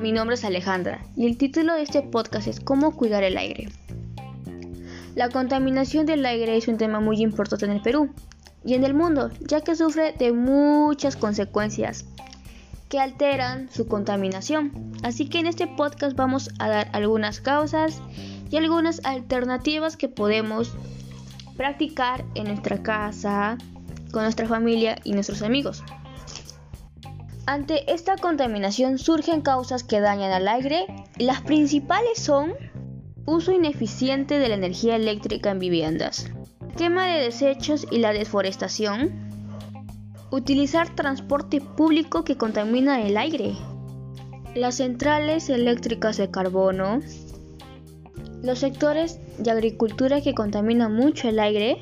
Mi nombre es Alejandra y el título de este podcast es ¿Cómo cuidar el aire? La contaminación del aire es un tema muy importante en el Perú y en el mundo, ya que sufre de muchas consecuencias que alteran su contaminación. Así que en este podcast vamos a dar algunas causas y algunas alternativas que podemos practicar en nuestra casa, con nuestra familia y nuestros amigos. Ante esta contaminación surgen causas que dañan al aire. Las principales son uso ineficiente de la energía eléctrica en viviendas, quema de desechos y la deforestación, utilizar transporte público que contamina el aire, las centrales eléctricas de carbono, los sectores de agricultura que contaminan mucho el aire.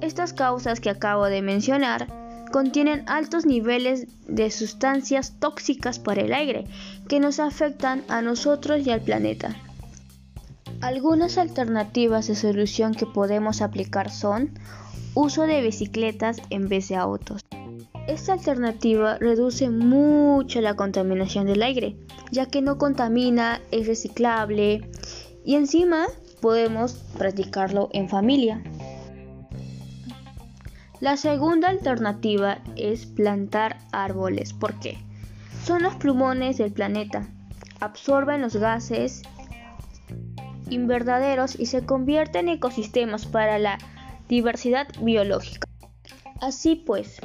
Estas causas que acabo de mencionar contienen altos niveles de sustancias tóxicas para el aire que nos afectan a nosotros y al planeta. Algunas alternativas de solución que podemos aplicar son uso de bicicletas en vez de autos. Esta alternativa reduce mucho la contaminación del aire, ya que no contamina, es reciclable y encima podemos practicarlo en familia. La segunda alternativa es plantar árboles. ¿Por qué? Son los plumones del planeta. Absorben los gases invernaderos y se convierten en ecosistemas para la diversidad biológica. Así pues,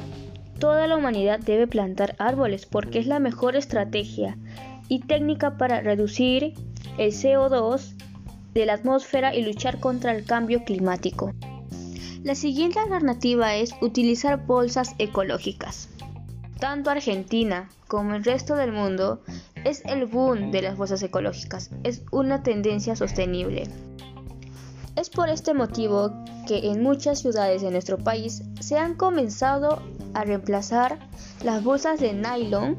toda la humanidad debe plantar árboles porque es la mejor estrategia y técnica para reducir el CO2 de la atmósfera y luchar contra el cambio climático. La siguiente alternativa es utilizar bolsas ecológicas. Tanto Argentina como el resto del mundo es el boom de las bolsas ecológicas, es una tendencia sostenible. Es por este motivo que en muchas ciudades de nuestro país se han comenzado a reemplazar las bolsas de nylon,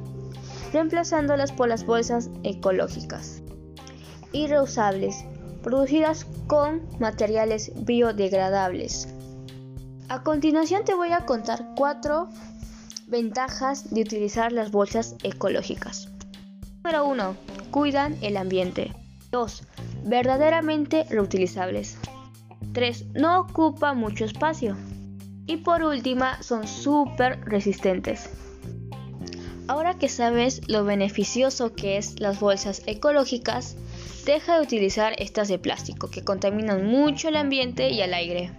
reemplazándolas por las bolsas ecológicas y reusables, producidas con materiales biodegradables. A continuación te voy a contar cuatro ventajas de utilizar las bolsas ecológicas. Número 1. Cuidan el ambiente. 2. Verdaderamente reutilizables. 3. No ocupa mucho espacio. Y por última, son súper resistentes. Ahora que sabes lo beneficioso que es las bolsas ecológicas, deja de utilizar estas de plástico que contaminan mucho el ambiente y el aire.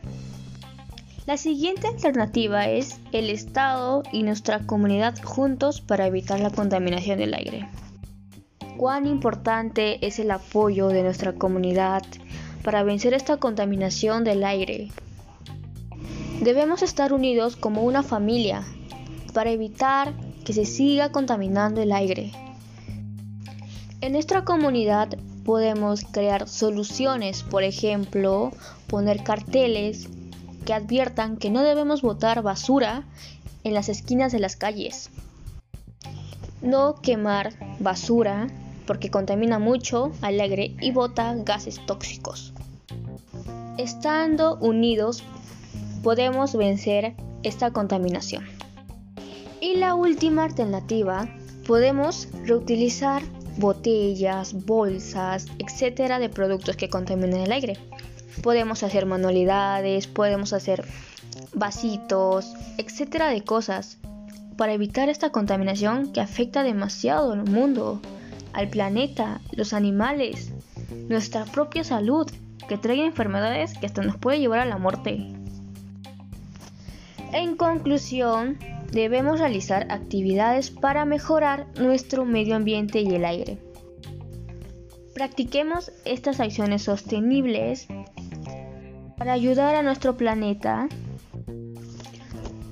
La siguiente alternativa es el Estado y nuestra comunidad juntos para evitar la contaminación del aire. Cuán importante es el apoyo de nuestra comunidad para vencer esta contaminación del aire. Debemos estar unidos como una familia para evitar que se siga contaminando el aire. En nuestra comunidad podemos crear soluciones, por ejemplo, poner carteles que adviertan que no debemos botar basura en las esquinas de las calles. No quemar basura porque contamina mucho al aire y bota gases tóxicos. Estando unidos podemos vencer esta contaminación. Y la última alternativa, podemos reutilizar botellas, bolsas, etcétera de productos que contaminan el aire. Podemos hacer manualidades, podemos hacer vasitos, etcétera de cosas para evitar esta contaminación que afecta demasiado al mundo, al planeta, los animales, nuestra propia salud, que trae enfermedades que hasta nos puede llevar a la muerte. En conclusión, debemos realizar actividades para mejorar nuestro medio ambiente y el aire. Practiquemos estas acciones sostenibles para ayudar a nuestro planeta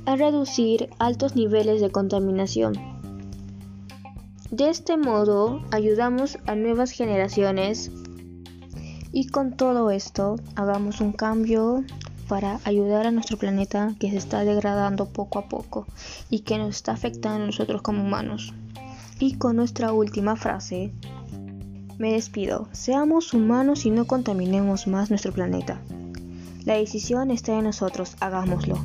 a reducir altos niveles de contaminación. De este modo ayudamos a nuevas generaciones y con todo esto hagamos un cambio para ayudar a nuestro planeta que se está degradando poco a poco y que nos está afectando a nosotros como humanos. Y con nuestra última frase, me despido, seamos humanos y no contaminemos más nuestro planeta. La decisión está en nosotros, hagámoslo.